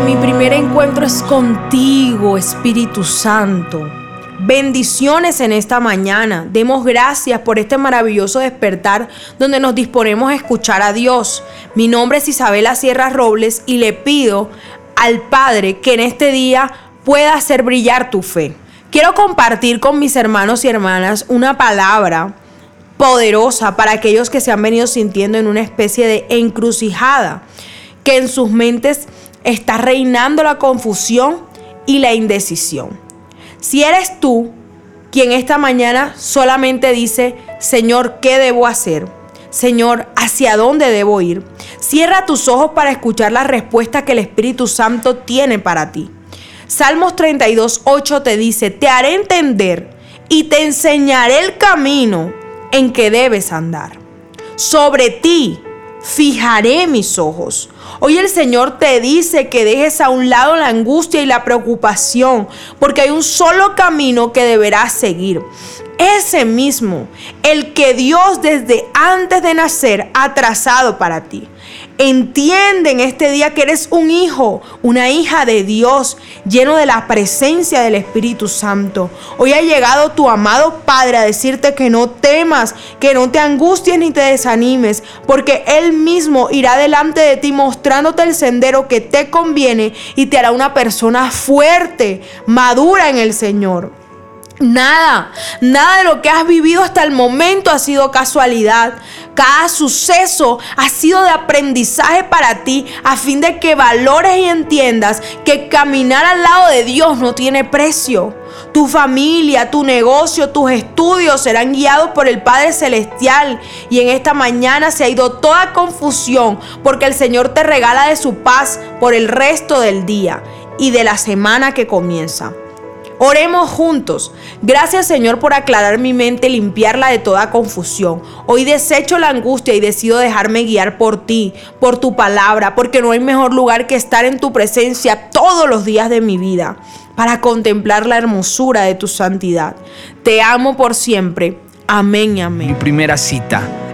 mi primer encuentro es contigo, Espíritu Santo. Bendiciones en esta mañana. Demos gracias por este maravilloso despertar donde nos disponemos a escuchar a Dios. Mi nombre es Isabela Sierra Robles y le pido al Padre que en este día pueda hacer brillar tu fe. Quiero compartir con mis hermanos y hermanas una palabra poderosa para aquellos que se han venido sintiendo en una especie de encrucijada, que en sus mentes está reinando la confusión y la indecisión. Si eres tú quien esta mañana solamente dice, Señor, ¿qué debo hacer? Señor, ¿hacia dónde debo ir? Cierra tus ojos para escuchar la respuesta que el Espíritu Santo tiene para ti. Salmos 32, 8 te dice, te haré entender y te enseñaré el camino en que debes andar. Sobre ti fijaré mis ojos. Hoy el Señor te dice que dejes a un lado la angustia y la preocupación, porque hay un solo camino que deberás seguir. Ese mismo, el que Dios desde antes de nacer ha trazado para ti. Entiende en este día que eres un hijo, una hija de Dios, lleno de la presencia del Espíritu Santo. Hoy ha llegado tu amado Padre a decirte que no temas, que no te angusties ni te desanimes, porque Él mismo irá delante de ti mostrándote el sendero que te conviene y te hará una persona fuerte, madura en el Señor. Nada, nada de lo que has vivido hasta el momento ha sido casualidad. Cada suceso ha sido de aprendizaje para ti a fin de que valores y entiendas que caminar al lado de Dios no tiene precio. Tu familia, tu negocio, tus estudios serán guiados por el Padre Celestial. Y en esta mañana se ha ido toda confusión porque el Señor te regala de su paz por el resto del día y de la semana que comienza. Oremos juntos. Gracias Señor por aclarar mi mente limpiarla de toda confusión. Hoy desecho la angustia y decido dejarme guiar por ti, por tu palabra, porque no hay mejor lugar que estar en tu presencia todos los días de mi vida para contemplar la hermosura de tu santidad. Te amo por siempre. Amén amén. Mi primera cita